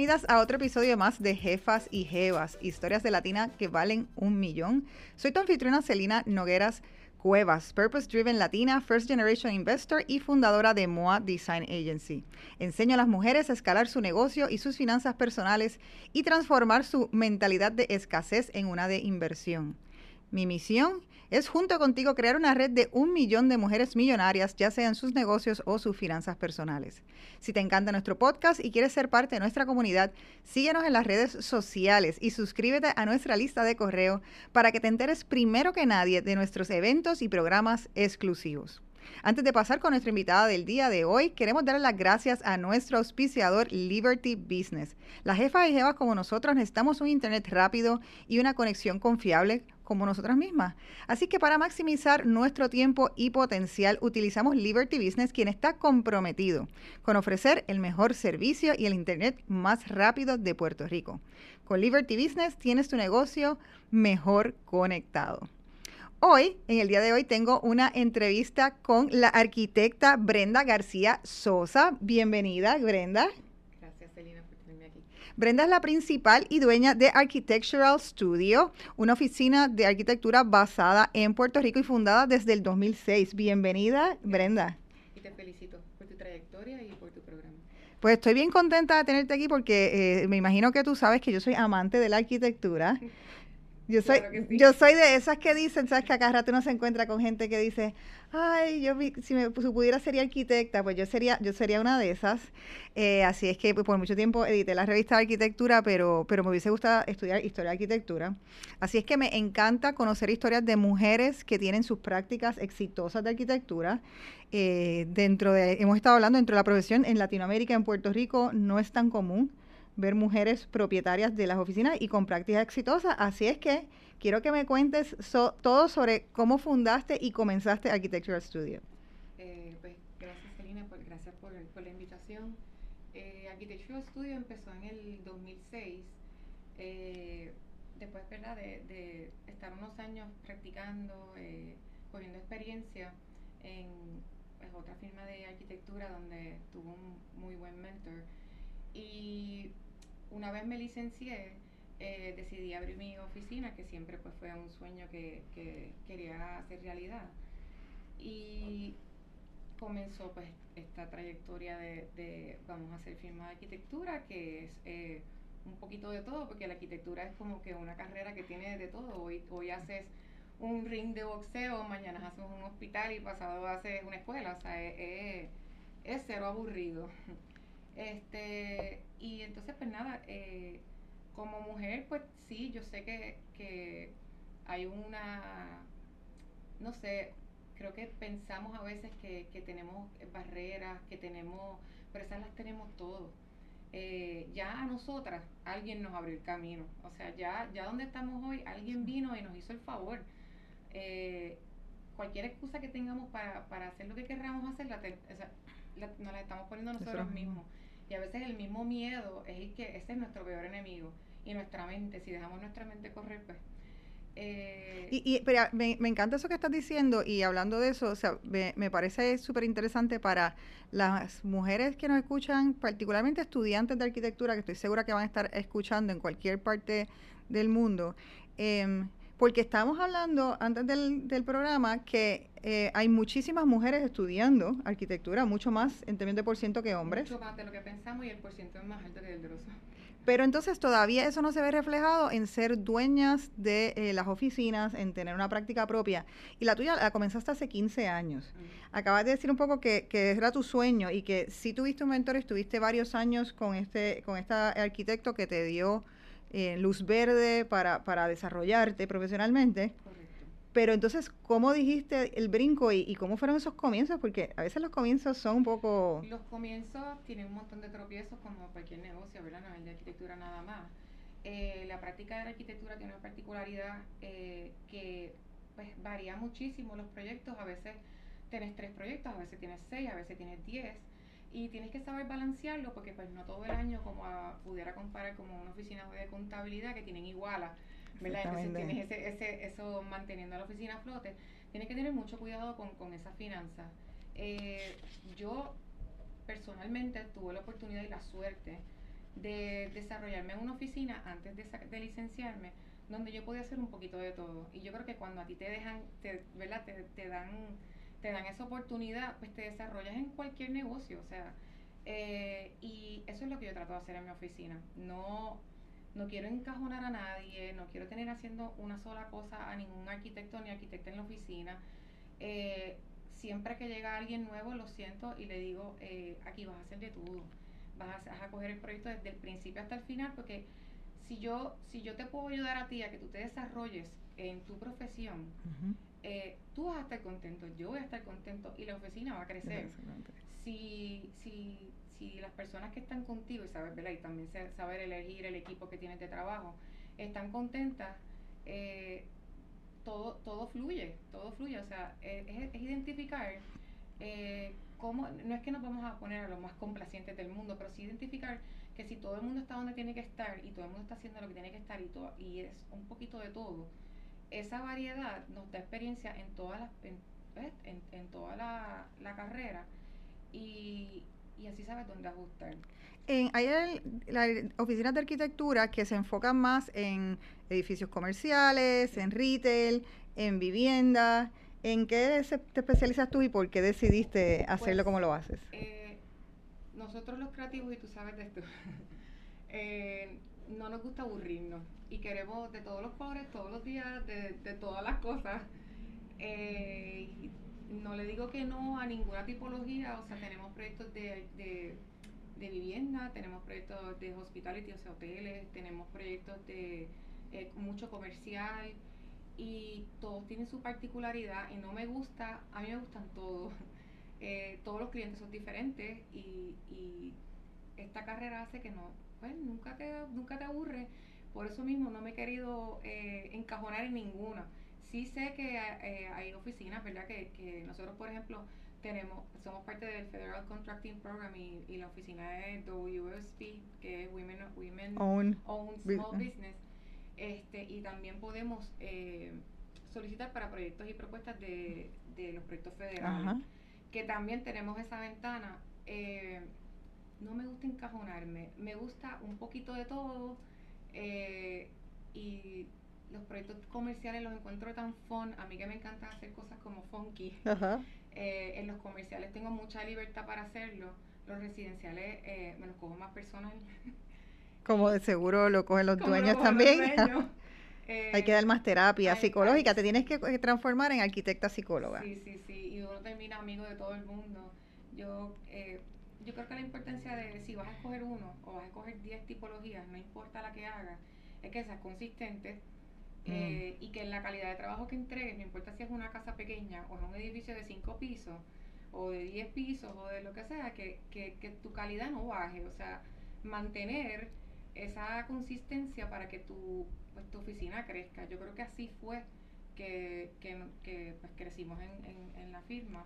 bienvenidas a otro episodio más de Jefas y Jevas, historias de Latina que valen un millón. Soy tu anfitriona Celina Nogueras Cuevas, Purpose Driven Latina, First Generation Investor y fundadora de MOA Design Agency. Enseño a las mujeres a escalar su negocio y sus finanzas personales y transformar su mentalidad de escasez en una de inversión. Mi misión es junto contigo crear una red de un millón de mujeres millonarias, ya sean sus negocios o sus finanzas personales. Si te encanta nuestro podcast y quieres ser parte de nuestra comunidad, síguenos en las redes sociales y suscríbete a nuestra lista de correo para que te enteres primero que nadie de nuestros eventos y programas exclusivos. Antes de pasar con nuestra invitada del día de hoy, queremos dar las gracias a nuestro auspiciador Liberty Business. Las jefas y jefas como nosotros necesitamos un internet rápido y una conexión confiable como nosotras mismas. Así que para maximizar nuestro tiempo y potencial, utilizamos Liberty Business, quien está comprometido con ofrecer el mejor servicio y el Internet más rápido de Puerto Rico. Con Liberty Business tienes tu negocio mejor conectado. Hoy, en el día de hoy, tengo una entrevista con la arquitecta Brenda García Sosa. Bienvenida, Brenda. Brenda es la principal y dueña de Architectural Studio, una oficina de arquitectura basada en Puerto Rico y fundada desde el 2006. Bienvenida, Brenda. Y te felicito por tu trayectoria y por tu programa. Pues estoy bien contenta de tenerte aquí porque eh, me imagino que tú sabes que yo soy amante de la arquitectura. Yo soy, yo soy de esas que dicen, sabes que acá rato uno se encuentra con gente que dice, ay, yo si me pudiera ser arquitecta, pues yo sería, yo sería una de esas. Eh, así es que pues, por mucho tiempo edité la revista de arquitectura, pero, pero me hubiese gustado estudiar historia de arquitectura. Así es que me encanta conocer historias de mujeres que tienen sus prácticas exitosas de arquitectura. Eh, dentro de, hemos estado hablando dentro de la profesión en Latinoamérica, en Puerto Rico, no es tan común ver mujeres propietarias de las oficinas y con prácticas exitosas. Así es que quiero que me cuentes todo sobre cómo fundaste y comenzaste Architectural Studio. Eh, pues gracias, Selina, por, gracias por, la invitación. Eh, Architectural Studio empezó en el 2006. Eh, después ¿verdad? De, de, estar unos años practicando, eh, cogiendo experiencia en pues, otra firma de arquitectura donde tuvo un muy buen mentor. Y una vez me licencié, eh, decidí abrir mi oficina, que siempre pues fue un sueño que, quería hacer realidad. Y comenzó pues esta trayectoria de, vamos a hacer firma de arquitectura, que es eh, un poquito de todo, porque la arquitectura es como que una carrera que tiene de todo. Hoy, hoy haces un ring de boxeo, mañana haces un hospital y pasado haces una escuela, o sea, es, es cero aburrido. Este, y entonces, pues nada, eh, como mujer, pues sí, yo sé que, que hay una, no sé, creo que pensamos a veces que, que tenemos barreras, que tenemos, pero esas las tenemos todos. Eh, ya a nosotras alguien nos abrió el camino. O sea, ya, ya donde estamos hoy, alguien vino y nos hizo el favor. Eh, cualquier excusa que tengamos para, para hacer lo que querramos hacer, la, nos la estamos poniendo nosotros mismos. Y a veces el mismo miedo es que ese es nuestro peor enemigo. Y nuestra mente, si dejamos nuestra mente correr, pues eh, y, y pero me, me, encanta eso que estás diciendo y hablando de eso, o sea, me, me parece súper interesante para las mujeres que nos escuchan, particularmente estudiantes de arquitectura, que estoy segura que van a estar escuchando en cualquier parte del mundo. Eh, porque estamos hablando antes del, del programa que eh, hay muchísimas mujeres estudiando arquitectura, mucho más en términos de por ciento que hombres. Mucho más de lo que pensamos y el por ciento es más alto que el de los pero entonces todavía eso no se ve reflejado en ser dueñas de eh, las oficinas, en tener una práctica propia. Y la tuya la comenzaste hace 15 años. Acabas de decir un poco que, que, era tu sueño y que si tuviste un mentor, estuviste varios años con este, con este arquitecto que te dio eh, luz verde para, para desarrollarte profesionalmente. Pero entonces, ¿cómo dijiste el brinco y, cómo fueron esos comienzos? Porque a veces los comienzos son un poco... Los comienzos tienen un montón de tropiezos como cualquier negocio, ¿verdad? No es de arquitectura nada más. Eh, la práctica de la arquitectura tiene una particularidad eh, que pues varía muchísimo los proyectos. A veces tienes tres proyectos, a veces tienes seis, a veces tienes diez y tienes que saber balancearlo porque pues no todo el año como pudiera comparar como una oficina de contabilidad que tienen iguala, ¿verdad? Entonces tienes ese, ese, eso manteniendo la oficina a flote, tienes que tener mucho cuidado con, con esas finanzas. Eh, yo personalmente tuve la oportunidad y la suerte de desarrollarme en una oficina antes de, de licenciarme, donde yo podía hacer un poquito de todo. Y yo creo que cuando a ti te dejan, te, ¿verdad? Te, te, dan, te dan esa oportunidad, pues te desarrollas en cualquier negocio. O sea, eh, y eso es lo que yo trato de hacer en mi oficina. No, no quiero encajonar a nadie, no quiero tener haciendo una sola cosa a ningún arquitecto ni arquitecta en la oficina. Eh, siempre que llega alguien nuevo, lo siento y le digo, eh, aquí vas a hacer de todo. Vas a, coger el proyecto desde el principio hasta el final, porque si yo, si yo te puedo ayudar a ti a que tú te desarrolles en tu profesión, eh, tú vas a estar contento, yo voy a estar contento y la oficina va a crecer. Si, si, si las personas que están contigo y saber, ¿verdad? y también saber elegir el equipo que tienes de trabajo, están contentas, eh, todo, todo fluye, todo fluye. O sea, es, identificar eh, cómo, no es que nos vamos a poner a los más complacientes del mundo, pero sí identificar que si todo el mundo está donde tiene que estar y todo el mundo está haciendo lo que tiene que estar y, todo, y es un poquito de todo, esa variedad nos da experiencia en toda la, en, en, toda la, la carrera y, y así sabes dónde ajustar. En, hay las oficinas de arquitectura que se enfocan más en edificios comerciales, en retail, en vivienda. ¿En qué te especializas tú y por qué decidiste hacerlo pues, como lo haces? Eh, nosotros los creativos, y tú sabes de esto, eh, no nos gusta aburrirnos y queremos de todos los colores, todos los días, de, de todas las cosas. Eh, no le digo que no a ninguna tipología, o sea, tenemos proyectos de, de, vivienda, tenemos proyectos de hospitality, o sea, hoteles, tenemos proyectos de eh, mucho comercial y todos tienen su particularidad y no me gusta, a mí me gustan todos. Eh, todos los clientes son diferentes y, y esta carrera hace que no, pues nunca te, nunca te aburre. Por eso mismo no me he querido eh, encajonar en ninguna sí sé que eh, hay oficinas, ¿verdad? Que, que nosotros, por ejemplo, tenemos, somos parte del Federal Contracting Program y, y la oficina es WSP, que es Women, Women Own, Small Business, este, y también podemos eh, solicitar para proyectos y propuestas de, de los proyectos federales, que también tenemos esa ventana. Eh, no me gusta encajonarme, me gusta un poquito de todo y los proyectos comerciales los encuentro tan fun. A mí que me encanta hacer cosas como funky. Eh, en los comerciales tengo mucha libertad para hacerlo. Los residenciales eh, me los cojo más personal. Como de seguro lo cogen los dueños también. Hay que dar más terapia psicológica. Te tienes que transformar en arquitecta psicóloga. Sí, sí, sí. Y uno termina amigo de todo el mundo. Yo, eh, yo creo que la importancia de si vas a escoger uno o vas a escoger 10 tipologías, no importa la que hagas, es que seas consistente Mm. Eh, y que la calidad de trabajo que entregues, no importa si es una casa pequeña o es un edificio de 5 pisos o de 10 pisos o de lo que sea, que, que, que tu calidad no baje, o sea, mantener esa consistencia para que tu, pues, tu oficina crezca. Yo creo que así fue que, que, que pues, crecimos en, en, en la firma.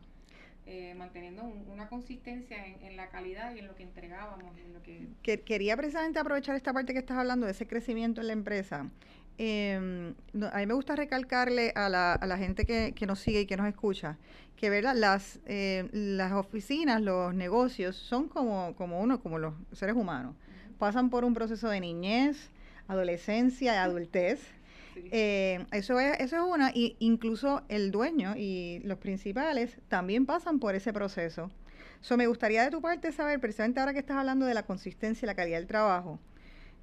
Eh, manteniendo una consistencia en, en, la calidad y en lo que entregábamos. En lo que... Quería precisamente aprovechar esta parte que estás hablando de ese crecimiento en la empresa. Eh, a mí me gusta recalcarle a la, a la gente que, que, nos sigue y que nos escucha que ¿verdad? Las, eh, las oficinas, los negocios son como, como uno, como los seres humanos. Pasan por un proceso de niñez, adolescencia, adultez. Eh, eso, es, eso es una, y incluso el dueño y los principales también pasan por ese proceso. So, me gustaría de tu parte saber, precisamente ahora que estás hablando de la consistencia y la calidad del trabajo,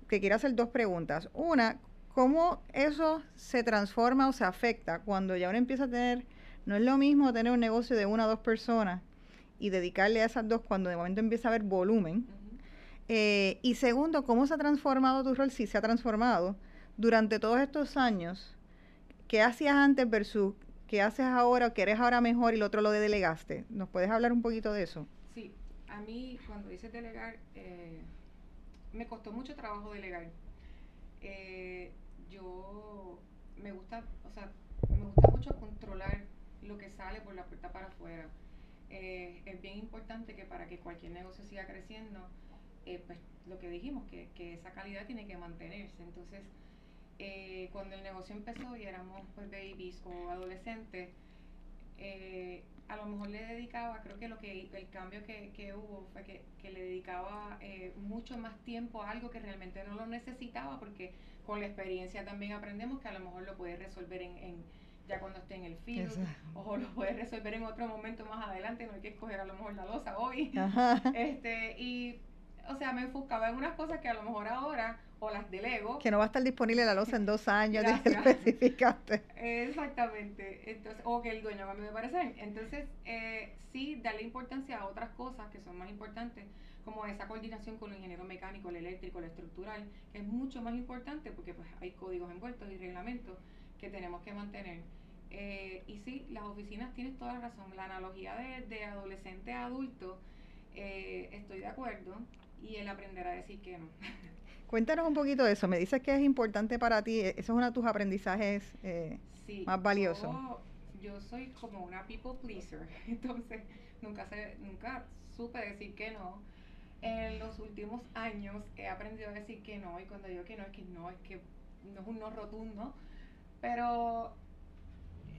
que quiero hacer dos preguntas. Una, ¿Cómo eso se transforma o se afecta cuando ya uno empieza a tener, no es lo mismo tener un negocio de una o dos personas y dedicarle a esas dos cuando de momento empieza a haber volumen? Eh, y segundo, ¿cómo se ha transformado tu rol? Si se ha transformado durante todos estos años. ¿Qué hacías antes versus qué haces ahora o qué eres ahora mejor y lo otro lo delegaste? ¿Nos puedes hablar un poquito de eso? Sí, a mí cuando hice delegar, eh, me costó mucho trabajo delegar. Eh, yo me gusta, o sea, me gusta mucho controlar lo que sale por la puerta para afuera. Eh, es bien importante que para que cualquier negocio siga creciendo, eh, pues lo que dijimos, que, que, esa calidad tiene que mantenerse. Entonces, eh, cuando el negocio empezó y éramos pues babies o adolescentes, eh, a lo mejor le dedicaba, creo que lo que el cambio que, que hubo fue que, que le dedicaba eh, mucho más tiempo a algo que realmente no lo necesitaba, porque con la experiencia también aprendemos que a lo mejor lo puedes resolver en, en ya cuando esté en el field, o lo puedes resolver en otro momento más adelante, no hay que escoger a lo mejor la losa hoy. este Y, o sea, me enfocaba en unas cosas que a lo mejor ahora o las delego. Que no va a estar disponible la losa en dos años, especificaste. Exactamente. Entonces, o que el dueño cambie de parecer. Entonces, eh, sí, darle importancia a otras cosas que son más importantes, como esa coordinación con el ingeniero mecánico, el eléctrico, el estructural, que es mucho más importante porque pues hay códigos envueltos y reglamentos que tenemos que mantener. Eh, y sí, las oficinas tienes toda la razón. La analogía de, de adolescente a adulto, eh, estoy de acuerdo. Y el aprender a decir que no. Cuéntanos un poquito de eso. Me dices que es importante para ti. Eso es uno de tus aprendizajes eh, más valiosos. Yo, soy como una people pleaser. Entonces, nunca, sé, nunca supe decir que no. En los últimos años he aprendido a decir que no. Y cuando digo que no, es que no, es que no es un no rotundo. Pero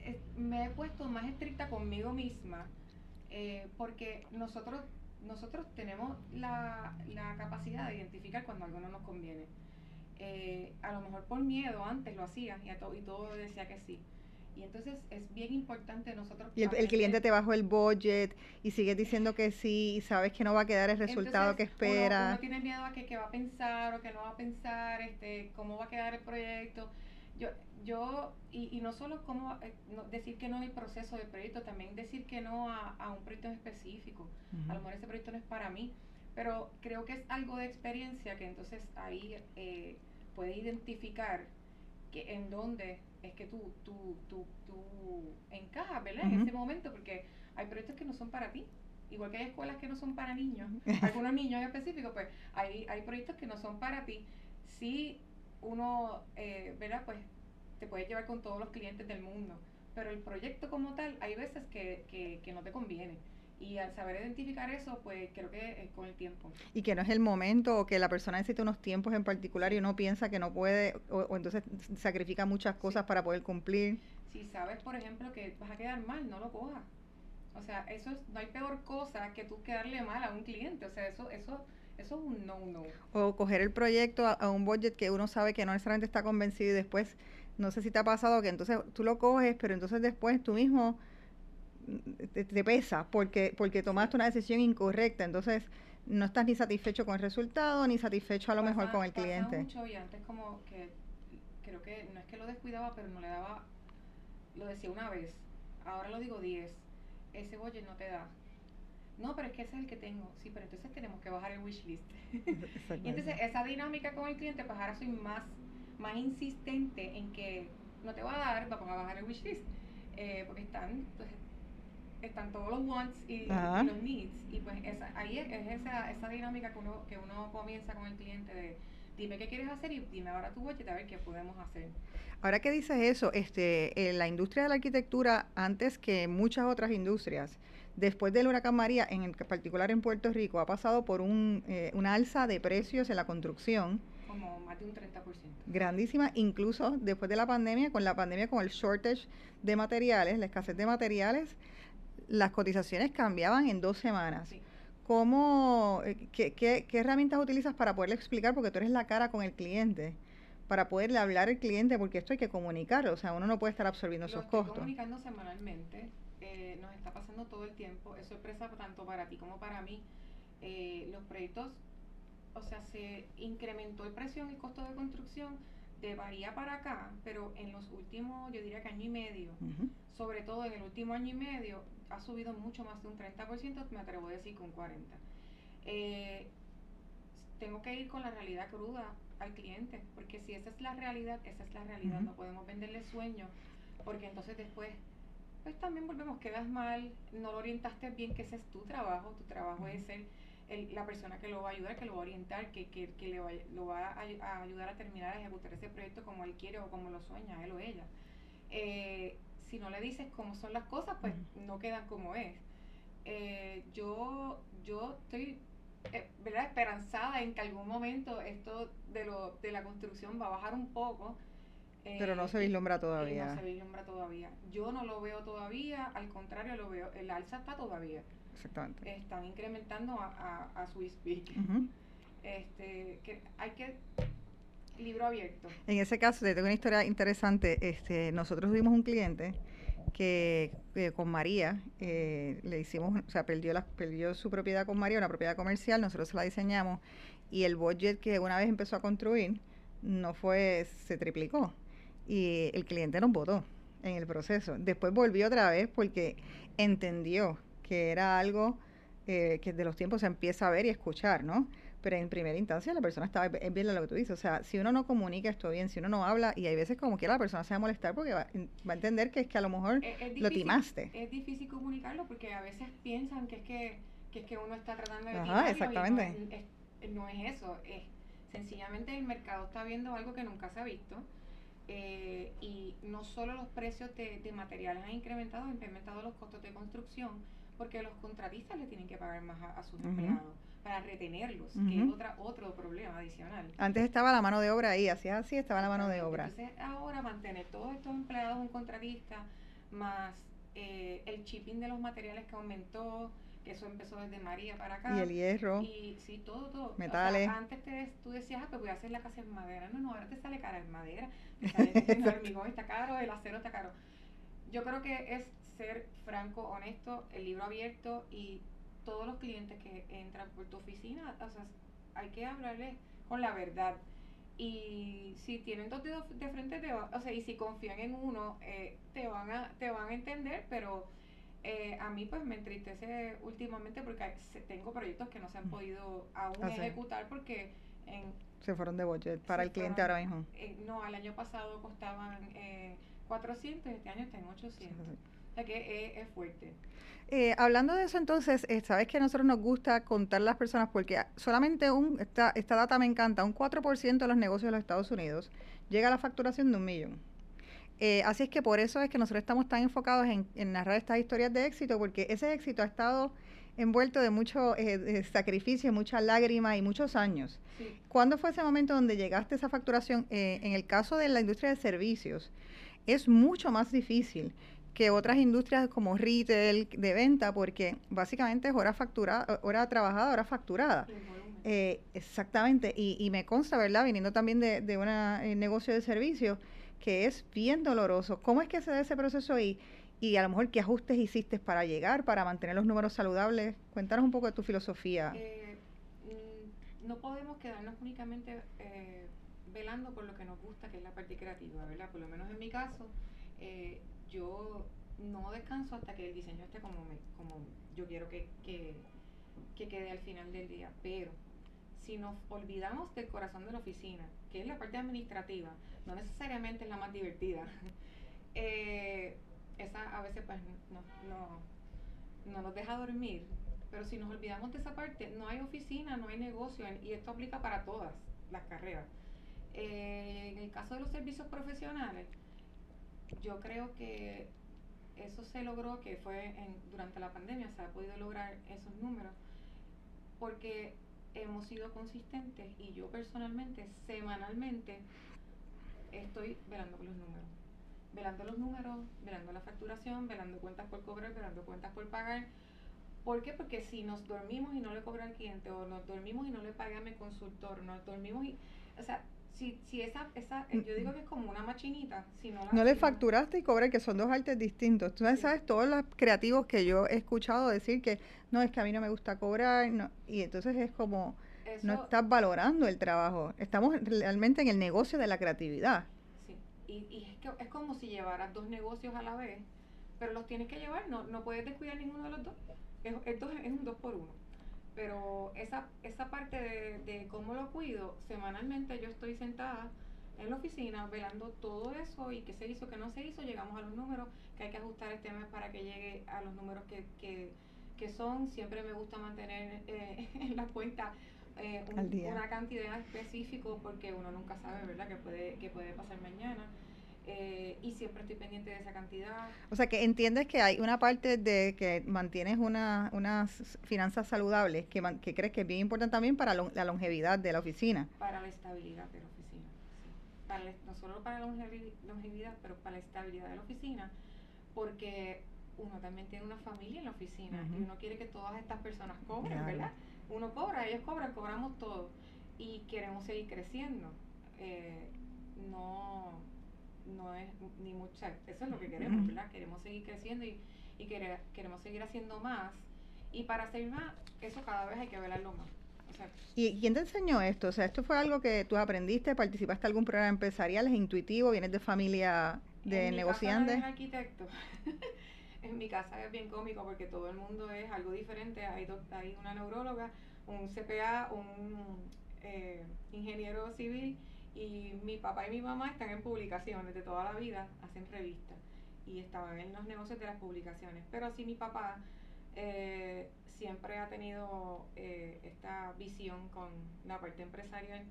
eh, me he puesto más estricta conmigo misma. Eh, porque nosotros nosotros tenemos la, la, capacidad de identificar cuando algo no nos conviene. Eh, a lo mejor por miedo antes lo hacía y, a y todo decía que sí. Y entonces es bien importante nosotros... Y el, cliente te bajó el budget y sigue diciendo que sí y sabes que no va a quedar el resultado que espera. Uno, tiene miedo a que, que va a pensar o que no va a pensar, este, cómo va a quedar el proyecto. Yo, yo y, y no solo como eh, decir que no el proceso de proyecto, también decir que no a, a un proyecto en específico. A lo mejor ese proyecto no es para mí, pero creo que es algo de experiencia que entonces ahí eh, puedes identificar que en dónde es que tú, tú, tú, tú encajas, ¿verdad? En ese momento, porque hay proyectos que no son para ti. Igual que hay escuelas que no son para niños, algunos niños en específico, pues hay, hay proyectos que no son para ti. Si uno, eh, ¿verdad? Pues te puedes llevar con todos los clientes del mundo, pero el proyecto como tal, hay veces que, que, que no te conviene. Y al saber identificar eso, pues creo que es con el tiempo. Y que no es el momento o que la persona necesita unos tiempos en particular y uno piensa que no puede o, entonces sacrifica muchas cosas para poder cumplir. Si sabes, por ejemplo, que vas a quedar mal, no lo cojas. O sea, eso es, no hay peor cosa que tú quedarle mal a un cliente. O sea, eso, eso, eso es un no-no. O coger el proyecto a, a, un budget que uno sabe que no necesariamente está convencido y después no sé si te ha pasado que entonces tú lo coges, pero entonces después tú mismo te, pesa porque, porque tomaste una decisión incorrecta. Entonces no estás ni satisfecho con el resultado, ni satisfecho a lo mejor con el cliente. mucho y antes como que creo que no es que lo descuidaba, pero no le daba, lo decía una vez, ahora lo digo diez, ese budget no te da. No, pero es que ese es el que tengo. Sí, pero entonces tenemos que bajar el wish list. y entonces esa dinámica con el cliente, pues ahora soy más más insistente en que no te va a dar, vamos a bajar el wishlist, eh, porque están, pues, están todos los wants y, los needs, y pues esa, ahí es, esa, esa dinámica que uno, que uno comienza con el cliente de dime qué quieres hacer y dime ahora tu budget a ver qué podemos hacer. Ahora que dices eso, este, en la industria de la arquitectura, antes que muchas otras industrias, después del huracán María, en particular en Puerto Rico, ha pasado por un, eh, una alza de precios en la construcción como más de un 30%. Grandísima, incluso después de la pandemia, con la pandemia, con el shortage de materiales, la escasez de materiales, las cotizaciones cambiaban en dos semanas. ¿Cómo, eh, qué, qué, qué, herramientas utilizas para poderle explicar? Porque tú eres la cara con el cliente, para poderle hablar al cliente, porque esto hay que comunicarlo, o sea, uno no puede estar absorbiendo esos costos. comunicando semanalmente, eh, nos está pasando todo el tiempo, es sorpresa tanto para ti como para mí. Eh, los proyectos o sea, se incrementó el precio en el costo de construcción de varía para acá, pero en los últimos, yo diría que año y medio, sobre todo en el último año y medio, ha subido mucho más de un 30%, me atrevo a decir con 40%. Eh, tengo que ir con la realidad cruda al cliente, porque si esa es la realidad, esa es la realidad, no podemos venderle sueños, porque entonces después, pues también volvemos, quedas mal, no lo orientaste bien, que ese es tu trabajo, tu trabajo es ser la persona que lo va a ayudar, que lo va a orientar, que, que, que le va, lo va a, ayudar a terminar a ejecutar ese proyecto como él quiere o como lo sueña, él o ella. Eh, si no le dices cómo son las cosas, pues no quedan como es. Eh, yo, yo estoy eh, ¿verdad? esperanzada en que algún momento esto de, lo, de la construcción va a bajar un poco. Pero no se vislumbra todavía. no se vislumbra todavía. Yo no lo veo todavía, al contrario, lo veo, el alza está todavía. Exactamente. Están incrementando a, a, a Swiss Este, que hay que libro abierto. En ese caso, te tengo una historia interesante. Este, nosotros tuvimos un cliente que con María eh, le hicimos, o sea, perdió, la, perdió su propiedad con María, una propiedad comercial, nosotros se la diseñamos y el budget que una vez empezó a construir no fue, se triplicó y el cliente nos votó en el proceso. Después volvió otra vez porque entendió que era algo eh, que de los tiempos se empieza a ver y escuchar, ¿no? Pero en primera instancia la persona estaba, es bien lo que tú dices, o sea, si uno no comunica esto bien, si uno no habla, y hay veces como que la persona se va a molestar porque va, a entender que es que a lo mejor lo timaste. Es difícil comunicarlo porque a veces piensan que es que, que, es que uno está tratando de... Ajá, exactamente. no, es, no es eso, es sencillamente el mercado está viendo algo que nunca se ha visto. Eh, y no solo los precios de, de materiales han incrementado, han incrementado los costos de construcción, porque los contratistas le tienen que pagar más a, sus empleados para retenerlos, que es otra, otro problema adicional. Antes estaba la mano de obra ahí, hacía así, estaba la mano de obra. Entonces ahora mantener todos estos empleados un contratista, más eh, el shipping de los materiales que aumentó, que eso empezó desde María para acá. Y el hierro. Y sí, todo, todo. Metales. antes te, tú decías, ah, pues voy a hacer la casa en madera. No, no, ahora te sale cara en madera, te sale el hormigón está caro, el acero está caro. Yo creo que es ser franco, honesto, el libro abierto y todos los clientes que entran por tu oficina, o sea, hay que hablarles con la verdad. Y si tienen dos dedos de frente, te o sea, y si confían en uno, eh, te van a te van a entender, pero eh, a mí pues me entristece últimamente porque tengo proyectos que no se han mm. podido aún ejecutar porque en, se fueron de budget para el cliente ahora mismo. Eh, no, el año pasado costaban eh, 400, este año están en 800. O sea que es, fuerte. Eh, hablando de eso, entonces, eh, sabes que a nosotros nos gusta contar las personas porque solamente un, esta, esta data me encanta, un 4% de los negocios de los Estados Unidos llega a la facturación de un millón. Eh, así es que por eso es que nosotros estamos tan enfocados en, narrar estas historias de éxito, porque ese éxito ha estado envuelto de mucho sacrificio, mucha lágrima y muchos años. ¿Cuándo fue ese momento donde llegaste a esa facturación? en el caso de la industria de servicios, es mucho más difícil que otras industrias como retail de venta, porque básicamente es hora facturada, hora trabajada, hora facturada. Eh, exactamente, y, y, me consta, ¿verdad? Viniendo también de, de un eh, negocio de servicios, que es bien doloroso. ¿Cómo es que se da ese proceso y, y a lo mejor qué ajustes hiciste para llegar, para mantener los números saludables? Cuéntanos un poco de tu filosofía. Eh, mm, no podemos quedarnos únicamente velando por lo que nos gusta, que es la parte creativa, ¿verdad? Por lo menos en mi caso, eh, yo no descanso hasta que el diseño esté como, me, como yo quiero que, que, quede al final del día. Pero si nos olvidamos del corazón de la oficina, que es la parte administrativa, no necesariamente es la más divertida, eh, esa a veces pues no, no, no nos deja dormir. Pero si nos olvidamos de esa parte, no hay oficina, no hay negocio, y esto aplica para todas las carreras. Eh, en el caso de los servicios profesionales, yo creo que eso se logró, que fue en, durante la pandemia, se ha podido lograr esos números, porque hemos sido consistentes y yo personalmente, semanalmente, estoy velando los números. Velando los números, velando la facturación, velando cuentas por cobrar, velando cuentas por pagar. ¿Por qué? Porque si nos dormimos y no le cobra al cliente, o nos dormimos y no le paga a mi consultor, nos dormimos y. O sea, si, si esa, esa, eh, yo digo que es como una machinita, si no No le facturaste y cobré, que son dos artes distintos. Tú sabes todos los creativos que yo he escuchado decir que no, es que a mí no me gusta cobrar, no, y entonces es como, no estás valorando el trabajo. Estamos realmente en el negocio de la creatividad. Sí, y, y es, que es como si llevaras dos negocios a la vez, pero los tienes que llevar, no, no puedes descuidar ninguno de los dos. Es, es, es un dos por uno pero esa, esa parte de, de cómo lo cuido, semanalmente yo estoy sentada en la oficina velando todo eso y qué se hizo, qué no se hizo, llegamos a los números, que hay que ajustar este mes para que llegue a los números que, que, que son. Siempre me gusta mantener eh, en la cuenta eh, una cantidad específica porque uno nunca sabe, ¿verdad?, que puede, que puede pasar mañana. Eh, y siempre estoy pendiente de esa cantidad. O sea, que entiendes que hay una parte de que mantienes una, unas finanzas saludables que, que crees que es bien importante también para la longevidad de la oficina. Para la estabilidad de la oficina, para no solo para la longevidad, pero para la estabilidad de la oficina, porque uno también tiene una familia en la oficina y uno quiere que todas estas personas cobren, ¿verdad? Uno cobra, ellos cobran, cobramos todo y queremos seguir creciendo. Eh, no, no es ni mucha, eso es lo que queremos, ¿verdad? Queremos seguir creciendo y, y queremos seguir haciendo más. Y para hacer más, eso cada vez hay que velarlo más. ¿Y quién te enseñó esto? O sea, ¿esto fue algo que tú aprendiste? ¿Participaste en algún programa empresarial? ¿Es intuitivo? ¿Vienes de familia de en negociantes? Mi casa arquitecto. en mi casa es bien cómico porque todo el mundo es algo diferente. Hay, hay una neuróloga, un CPA, un eh, ingeniero civil y mi papá y mi mamá están en publicaciones de toda la vida, hacen revistas y estaban en los negocios de las publicaciones. Pero sí mi papá eh, siempre ha tenido eh, esta visión con la parte empresarial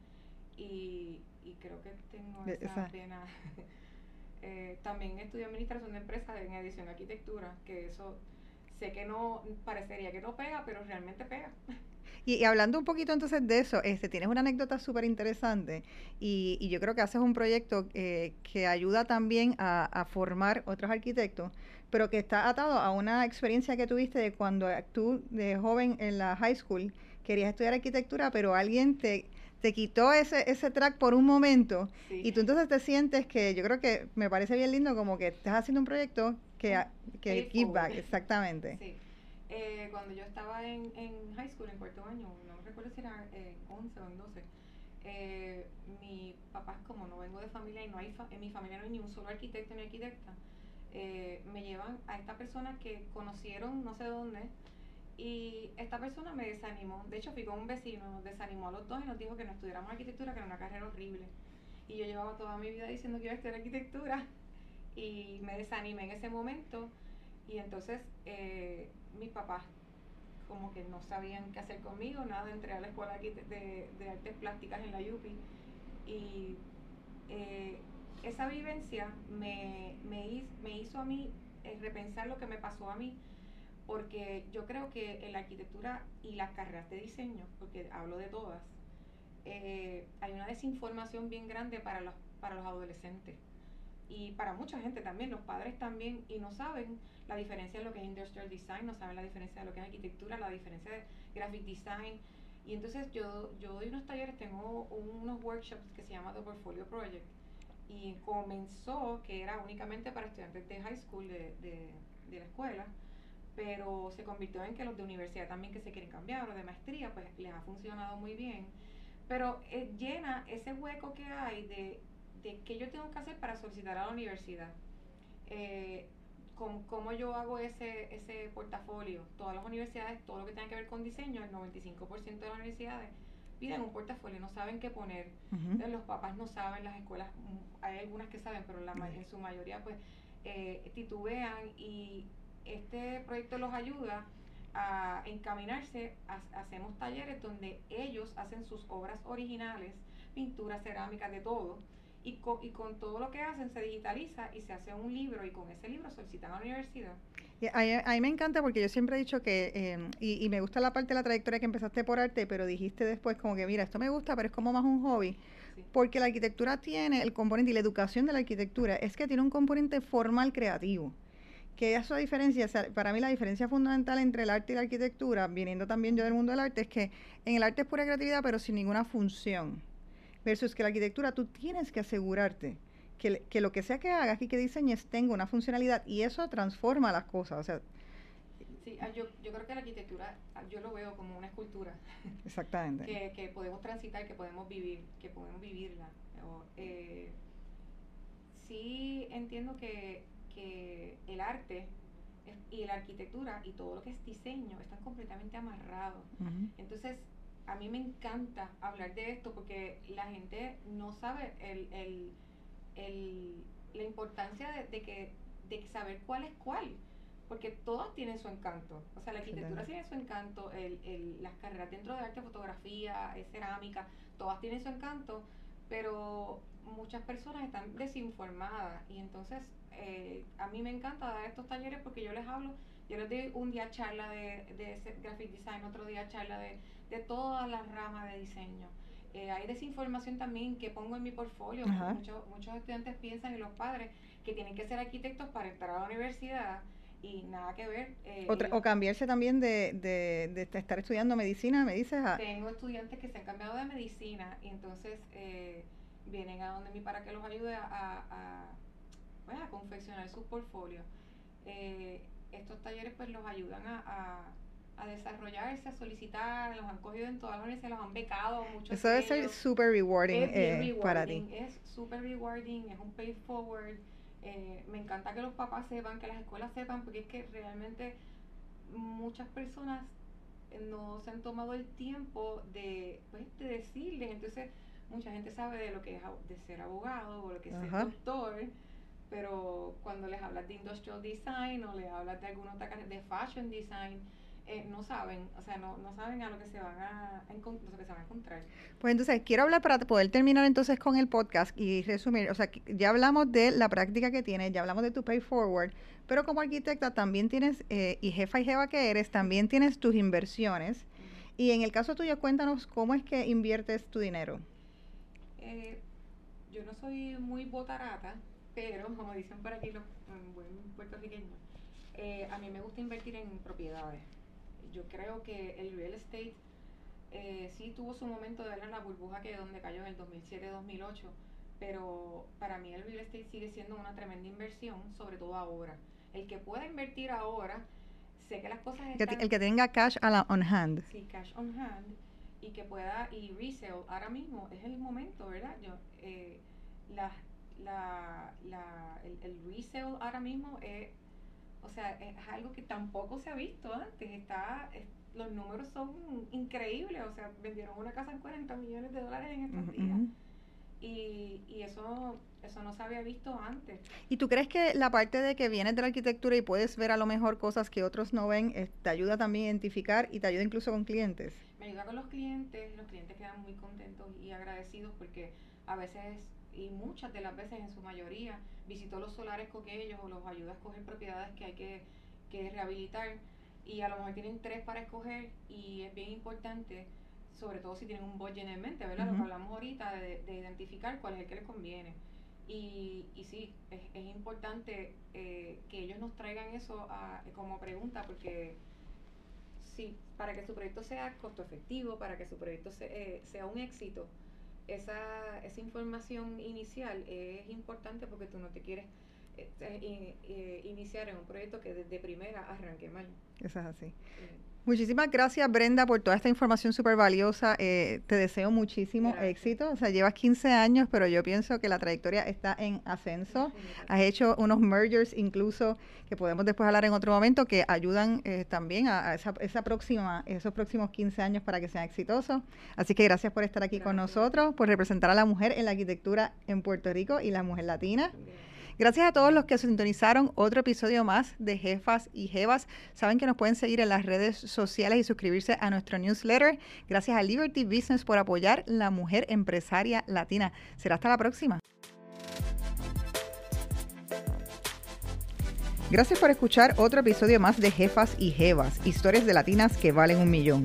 y, creo que tengo esa, pena. Eh, también estudié administración de empresas en edición de arquitectura, que eso sé que no parecería que no pega, pero realmente pega. Y, hablando un poquito entonces de eso, este, tienes una anécdota súper interesante y, y, yo creo que haces un proyecto eh, que ayuda también a, a, formar otros arquitectos, pero que está atado a una experiencia que tuviste de cuando tú de joven en la high school querías estudiar arquitectura, pero alguien te, te quitó ese, ese track por un momento y tú entonces te sientes que yo creo que me parece bien lindo como que estás haciendo un proyecto que, que give back, exactamente. Sí. Eh, cuando yo estaba en, en high school, en cuarto año, no recuerdo si era eh, 11 o en 12, eh, mi papá, como no vengo de familia y no hay en mi familia no hay ni un solo arquitecto ni arquitecta, eh, me llevan a esta persona que conocieron no sé dónde y esta persona me desanimó. De hecho, fui con un vecino, desanimó a los dos y nos dijo que no estudiáramos arquitectura, que era una carrera horrible. Y yo llevaba toda mi vida diciendo que iba a estudiar arquitectura y me desanimé en ese momento y entonces eh, mis papás como que no sabían qué hacer conmigo, nada, entré a la escuela de, de artes plásticas en la UPI y eh, esa vivencia me, me, me, hizo a mí eh, repensar lo que me pasó a mí, porque yo creo que en la arquitectura y las carreras de diseño, porque hablo de todas, hay una desinformación bien grande para los, para los adolescentes y para mucha gente también, los padres también, y no saben la diferencia de lo que es industrial design, no saben la diferencia de lo que es arquitectura, la diferencia de graphic design. Y entonces yo, yo doy unos talleres, tengo unos workshops que se llama The Portfolio Project. Y comenzó que era únicamente para estudiantes de high school de, de, de la escuela, pero se convirtió en que los de universidad también que se quieren cambiar o de maestría, pues les ha funcionado muy bien. Pero eh, llena ese hueco que hay de de qué yo tengo que hacer para solicitar a la universidad. Eh, ¿Cómo yo hago ese, ese portafolio? Todas las universidades, todo lo que tenga que ver con diseño, el 95% de las universidades piden un portafolio, no saben qué poner. los papás no saben, las escuelas, mm, hay algunas que saben, pero la, en su mayoría pues eh, titubean y este proyecto los ayuda a encaminarse, hacemos talleres donde ellos hacen sus obras originales, pinturas, cerámica, de todo, y con, y con todo lo que hacen se digitaliza y se hace un libro y con ese libro solicitan a la universidad. a, mí, me encanta porque yo siempre he dicho que, em, y, y, me gusta la parte de la trayectoria que empezaste por arte, pero dijiste después como que, mira, esto me gusta, pero es como más un hobby. Porque la arquitectura tiene el componente y la educación de la arquitectura es que tiene un componente formal creativo. Que eso diferencia, para mí la diferencia fundamental entre el arte y la arquitectura, viniendo también yo del mundo del arte, es que en el arte es pura creatividad, pero sin ninguna función versus que la arquitectura tú tienes que asegurarte que, que lo que sea que hagas y que diseñes tenga una funcionalidad y eso transforma las cosas. O sea, Sí, ah, yo, yo creo que la arquitectura, ah, yo lo veo como una escultura. Exactamente. que, que podemos transitar, que podemos vivir, que podemos vivirla. eh, sí entiendo que, que el arte y la arquitectura y todo lo que es diseño están completamente amarrados. Entonces, a mí me encanta hablar de esto porque la gente no sabe el, el, el, la importancia de, que, de saber cuál es cuál. Porque todas tienen su encanto. O sea, la arquitectura tiene su encanto, el, el, las carreras dentro de arte, fotografía, cerámica, todas tienen su encanto, pero muchas personas están desinformadas. Y entonces, eh, a mí me encanta dar estos talleres porque yo les hablo, yo les doy un día charla de, de graphic design, otro día charla de, de todas las ramas de diseño. Eh, hay desinformación también que pongo en mi portfolio. Muchos, muchos estudiantes piensan y los padres que tienen que ser arquitectos para entrar a la universidad y nada que ver. Eh, o cambiarse también de, de, estar estudiando medicina, me dices. Tengo estudiantes que se han cambiado de medicina y entonces eh, vienen a donde mí para que los ayude a, a, pues, confeccionar sus portfolios. Eh, estos talleres pues los ayudan a, a, desarrollarse, a solicitar, los han cogido en todas las universidades, los han becado mucho. Eso debe ser súper rewarding, eh, para ti. Es súper rewarding, es un pay forward. Eh, me encanta que los papás sepan, que las escuelas sepan, porque es que realmente muchas personas no se han tomado el tiempo de, pues, de decirles. Entonces, mucha gente sabe de lo que es de ser abogado o lo que es ser doctor, pero cuando les hablas de industrial design o les hablas de alguna otra de fashion design, eh, no saben, o sea, no, no saben a lo que se van a, a lo que se van a encontrar. Pues entonces, quiero hablar para poder terminar entonces con el podcast y resumir, o sea, ya hablamos de la práctica que tienes, ya hablamos de tu pay forward, pero como arquitecta también tienes, eh, y jefa y jefa que eres, también tienes tus inversiones. Y en el caso tuyo, cuéntanos cómo es que inviertes tu dinero. Eh, yo no soy muy botarata, pero como dicen por aquí los buen puertorriqueños, eh, a mí me gusta invertir en propiedades. Yo creo que el real estate eh, sí tuvo su momento de ver la burbuja que donde cayó en el 2007-2008, pero para mí el real estate sigue siendo una tremenda inversión, sobre todo ahora. El que pueda invertir ahora, sé que las cosas están... El que tenga cash a la on hand. Sí, cash on hand y que pueda, y resale, ahora mismo es el momento, ¿verdad? Yo, eh, la, la, la, el, el resale ahora mismo es, o sea, es algo que tampoco se ha visto antes, está, los números son increíbles, o sea, vendieron una casa en 40 millones de dólares en estos días. Y, y eso eso no se había visto antes. ¿Y tú crees que la parte de que vienes de la arquitectura y puedes ver a lo mejor cosas que otros no ven, eh, te ayuda también a identificar y te ayuda incluso con clientes? Me ayuda con los clientes, los clientes quedan muy contentos y agradecidos porque a veces, y muchas de las veces en su mayoría, visito los solares con ellos o los ayuda a escoger propiedades que hay que, que rehabilitar y a lo mejor tienen tres para escoger y es bien importante sobre todo si tienen un budget en mente, ¿verdad? Lo que hablamos ahorita de, de identificar cuál es el que les conviene. Y, y sí, es, es importante eh, que ellos nos traigan eso como pregunta, porque sí, para que su proyecto sea costo efectivo, para que su proyecto eh, sea un éxito, esa, esa información inicial es importante porque tú no te quieres eh, iniciar en un proyecto que desde primera arranque mal. Eso es así. Muchísimas gracias, Brenda, por toda esta información súper valiosa. Eh, te deseo muchísimo éxito. O sea, llevas 15 años, pero yo pienso que la trayectoria está en ascenso. Has hecho unos mergers incluso que podemos después hablar en otro momento que ayudan eh, también a, esa, esa, próxima, esos próximos 15 años para que sean exitosos. Así que gracias por estar aquí con nosotros, por representar a la mujer en la arquitectura en Puerto Rico y la mujer latina. Gracias a todos los que sintonizaron otro episodio más de Jefas y Jevas. Saben que nos pueden seguir en las redes sociales y suscribirse a nuestro newsletter. Gracias a Liberty Business por apoyar la mujer empresaria latina. Será hasta la próxima. Gracias por escuchar otro episodio más de Jefas y Jevas, historias de latinas que valen un millón.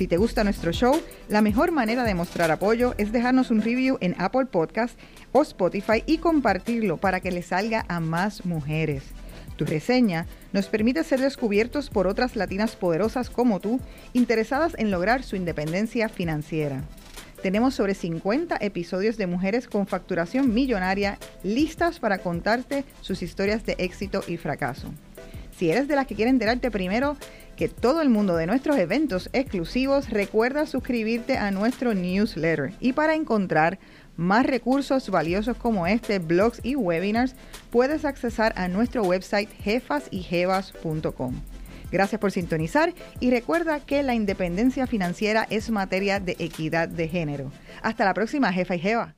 Si te gusta nuestro show, la mejor manera de mostrar apoyo es dejarnos un review en Apple Podcast o Spotify y compartirlo para que le salga a más mujeres. Tu reseña nos permite ser descubiertos por otras latinas poderosas como tú, interesadas en lograr su independencia financiera. Tenemos sobre 50 episodios de mujeres con facturación millonaria listas para contarte sus historias de éxito y fracaso. Si eres de las que quieren enterarte primero que todo el mundo de nuestros eventos exclusivos, recuerda suscribirte a nuestro newsletter. Y para encontrar más recursos valiosos como este, blogs y webinars, puedes accesar a nuestro website jefasyjevas.com. Gracias por sintonizar y recuerda que la independencia financiera es materia de equidad de género. Hasta la próxima, jefa y jeva.